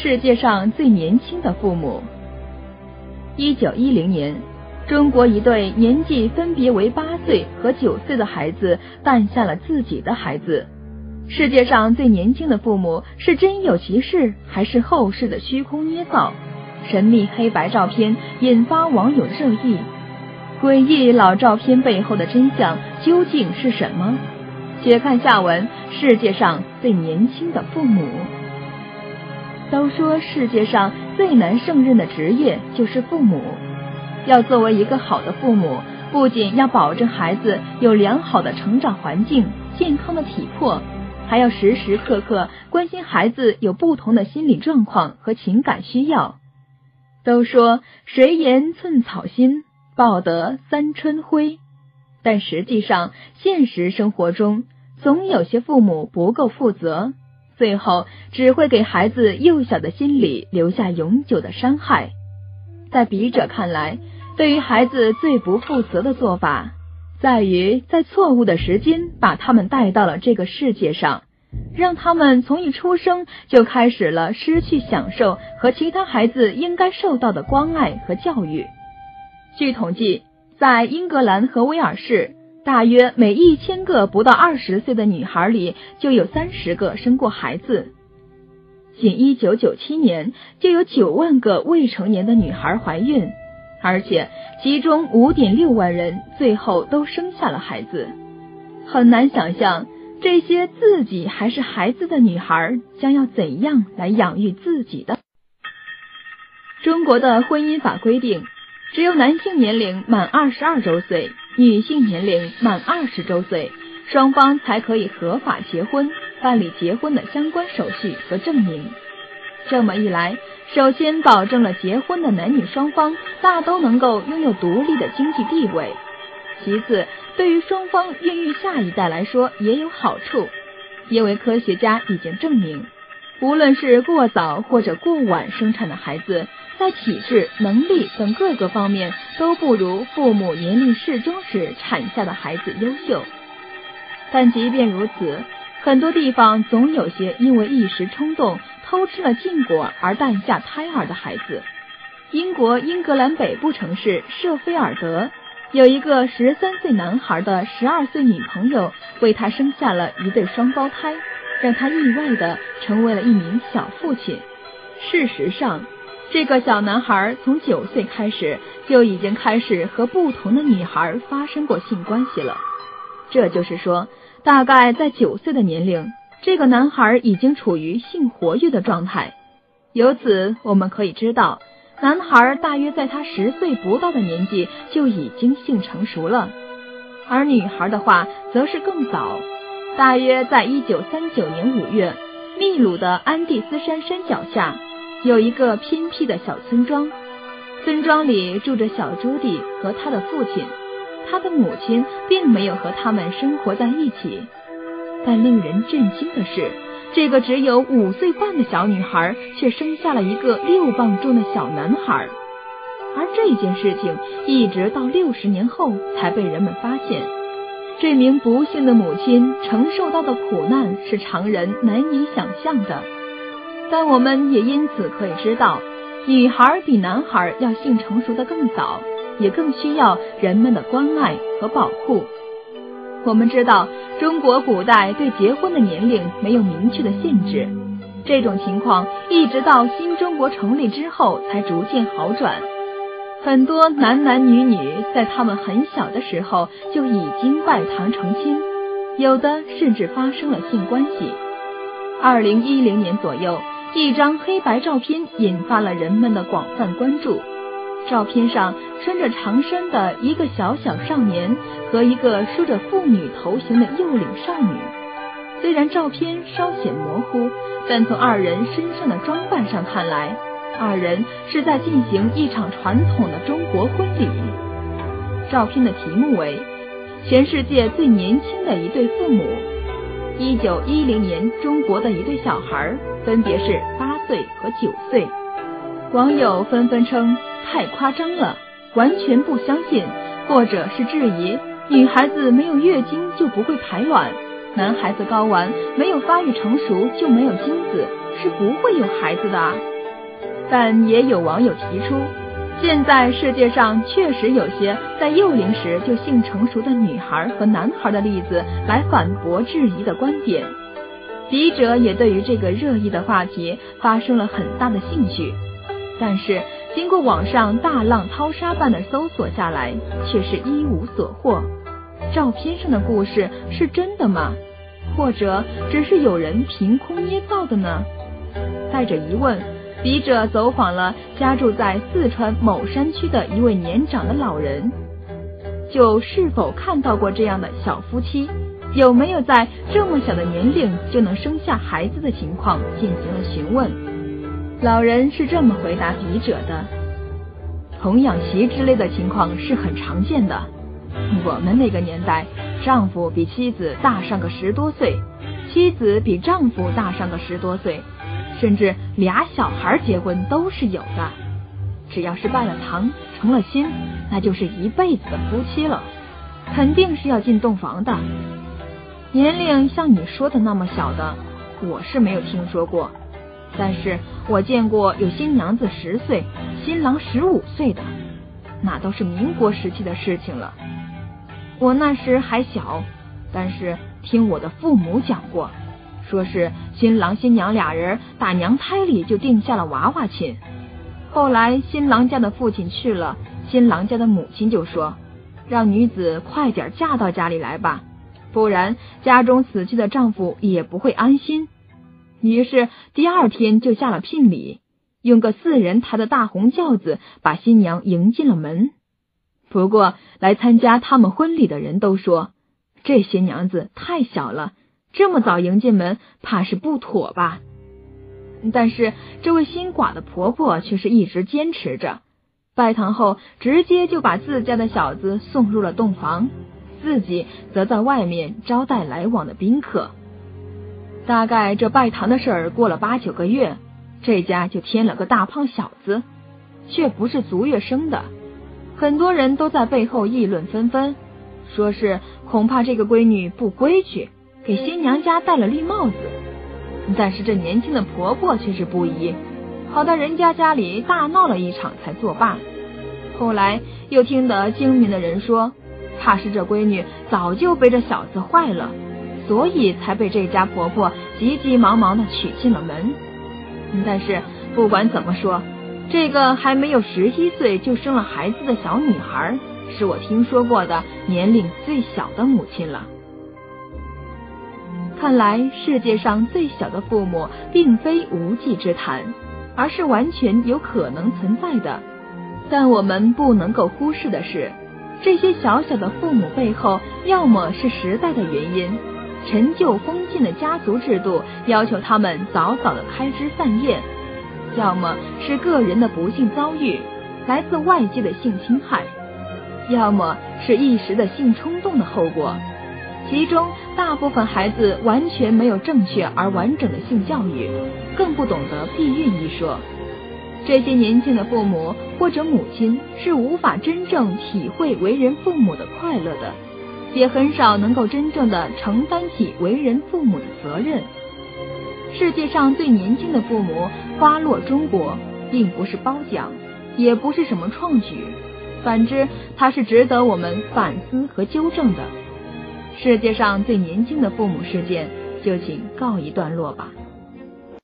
世界上最年轻的父母。一九一零年，中国一对年纪分别为八岁和九岁的孩子诞下了自己的孩子。世界上最年轻的父母是真有其事，还是后世的虚空捏造？神秘黑白照片引发网友热议。诡异老照片背后的真相究竟是什么？且看下文：世界上最年轻的父母。都说世界上最难胜任的职业就是父母。要作为一个好的父母，不仅要保证孩子有良好的成长环境、健康的体魄，还要时时刻刻关心孩子有不同的心理状况和情感需要。都说谁言寸草心。报得三春晖，但实际上，现实生活中总有些父母不够负责，最后只会给孩子幼小的心理留下永久的伤害。在笔者看来，对于孩子最不负责的做法，在于在错误的时间把他们带到了这个世界上，让他们从一出生就开始了失去享受和其他孩子应该受到的关爱和教育。据统计，在英格兰和威尔士，大约每一千个不到二十岁的女孩里，就有三十个生过孩子。仅一九九七年，就有九万个未成年的女孩怀孕，而且其中五点六万人最后都生下了孩子。很难想象，这些自己还是孩子的女孩将要怎样来养育自己的。中国的婚姻法规定。只有男性年龄满二十二周岁，女性年龄满二十周岁，双方才可以合法结婚，办理结婚的相关手续和证明。这么一来，首先保证了结婚的男女双方大都能够拥有独立的经济地位；其次，对于双方孕育下一代来说也有好处，因为科学家已经证明，无论是过早或者过晚生产的孩子。在体质、能力等各个方面都不如父母年龄适中时产下的孩子优秀。但即便如此，很多地方总有些因为一时冲动偷吃了禁果而诞下胎儿的孩子。英国英格兰北部城市舍菲尔德有一个十三岁男孩的十二岁女朋友为他生下了一对双胞胎，让他意外的成为了一名小父亲。事实上。这个小男孩从九岁开始就已经开始和不同的女孩发生过性关系了。这就是说，大概在九岁的年龄，这个男孩已经处于性活跃的状态。由此我们可以知道，男孩大约在他十岁不到的年纪就已经性成熟了，而女孩的话则是更早，大约在一九三九年五月，秘鲁的安第斯山山脚下。有一个偏僻的小村庄，村庄里住着小朱迪和他的父亲，他的母亲并没有和他们生活在一起。但令人震惊的是，这个只有五岁半的小女孩却生下了一个六磅重的小男孩，而这件事情一直到六十年后才被人们发现。这名不幸的母亲承受到的苦难是常人难以想象的。但我们也因此可以知道，女孩比男孩要性成熟的更早，也更需要人们的关爱和保护。我们知道，中国古代对结婚的年龄没有明确的限制，这种情况一直到新中国成立之后才逐渐好转。很多男男女女在他们很小的时候就已经拜堂成亲，有的甚至发生了性关系。二零一零年左右。一张黑白照片引发了人们的广泛关注。照片上穿着长衫的一个小小少年和一个梳着妇女头型的幼龄少女。虽然照片稍显模糊，但从二人身上的装扮上看来，二人是在进行一场传统的中国婚礼。照片的题目为《全世界最年轻的一对父母》。一九一零年，中国的一对小孩分别是八岁和九岁。网友纷纷称太夸张了，完全不相信，或者是质疑：女孩子没有月经就不会排卵，男孩子睾丸没有发育成熟就没有精子，是不会有孩子的啊。但也有网友提出，现在世界上确实有些在幼龄时就性成熟的女孩和男孩的例子，来反驳质疑的观点。笔者也对于这个热议的话题发生了很大的兴趣，但是经过网上大浪淘沙般的搜索下来，却是一无所获。照片上的故事是真的吗？或者只是有人凭空捏造的呢？带着疑问，笔者走访了家住在四川某山区的一位年长的老人，就是否看到过这样的小夫妻？有没有在这么小的年龄就能生下孩子的情况进行了询问？老人是这么回答笔者的：童养媳之类的情况是很常见的。我们那个年代，丈夫比妻子大上个十多岁，妻子比丈夫大上个十多岁，甚至俩小孩结婚都是有的。只要是拜了堂、成了亲，那就是一辈子的夫妻了，肯定是要进洞房的。年龄像你说的那么小的，我是没有听说过。但是我见过有新娘子十岁、新郎十五岁的，那都是民国时期的事情了。我那时还小，但是听我的父母讲过，说是新郎新娘俩人打娘胎里就定下了娃娃亲。后来新郎家的父亲去了，新郎家的母亲就说，让女子快点嫁到家里来吧。不然，家中死去的丈夫也不会安心。于是第二天就下了聘礼，用个四人抬的大红轿子把新娘迎进了门。不过，来参加他们婚礼的人都说，这新娘子太小了，这么早迎进门，怕是不妥吧。但是这位新寡的婆婆却是一直坚持着，拜堂后直接就把自家的小子送入了洞房。自己则在外面招待来往的宾客。大概这拜堂的事儿过了八九个月，这家就添了个大胖小子，却不是足月生的。很多人都在背后议论纷纷，说是恐怕这个闺女不规矩，给新娘家戴了绿帽子。但是这年轻的婆婆却是不依，跑到人家家里大闹了一场才作罢。后来又听得精明的人说。怕是这闺女早就被这小子坏了，所以才被这家婆婆急急忙忙的娶进了门。但是不管怎么说，这个还没有十一岁就生了孩子的小女孩，是我听说过的年龄最小的母亲了。看来世界上最小的父母并非无稽之谈，而是完全有可能存在的。但我们不能够忽视的是。这些小小的父母背后，要么是时代的原因，陈旧封建的家族制度要求他们早早的开枝散叶；要么是个人的不幸遭遇，来自外界的性侵害；要么是一时的性冲动的后果。其中大部分孩子完全没有正确而完整的性教育，更不懂得避孕一说。这些年轻的父母或者母亲是无法真正体会为人父母的快乐的，也很少能够真正的承担起为人父母的责任。世界上最年轻的父母花落中国，并不是褒奖，也不是什么创举，反之，它是值得我们反思和纠正的。世界上最年轻的父母事件，就请告一段落吧。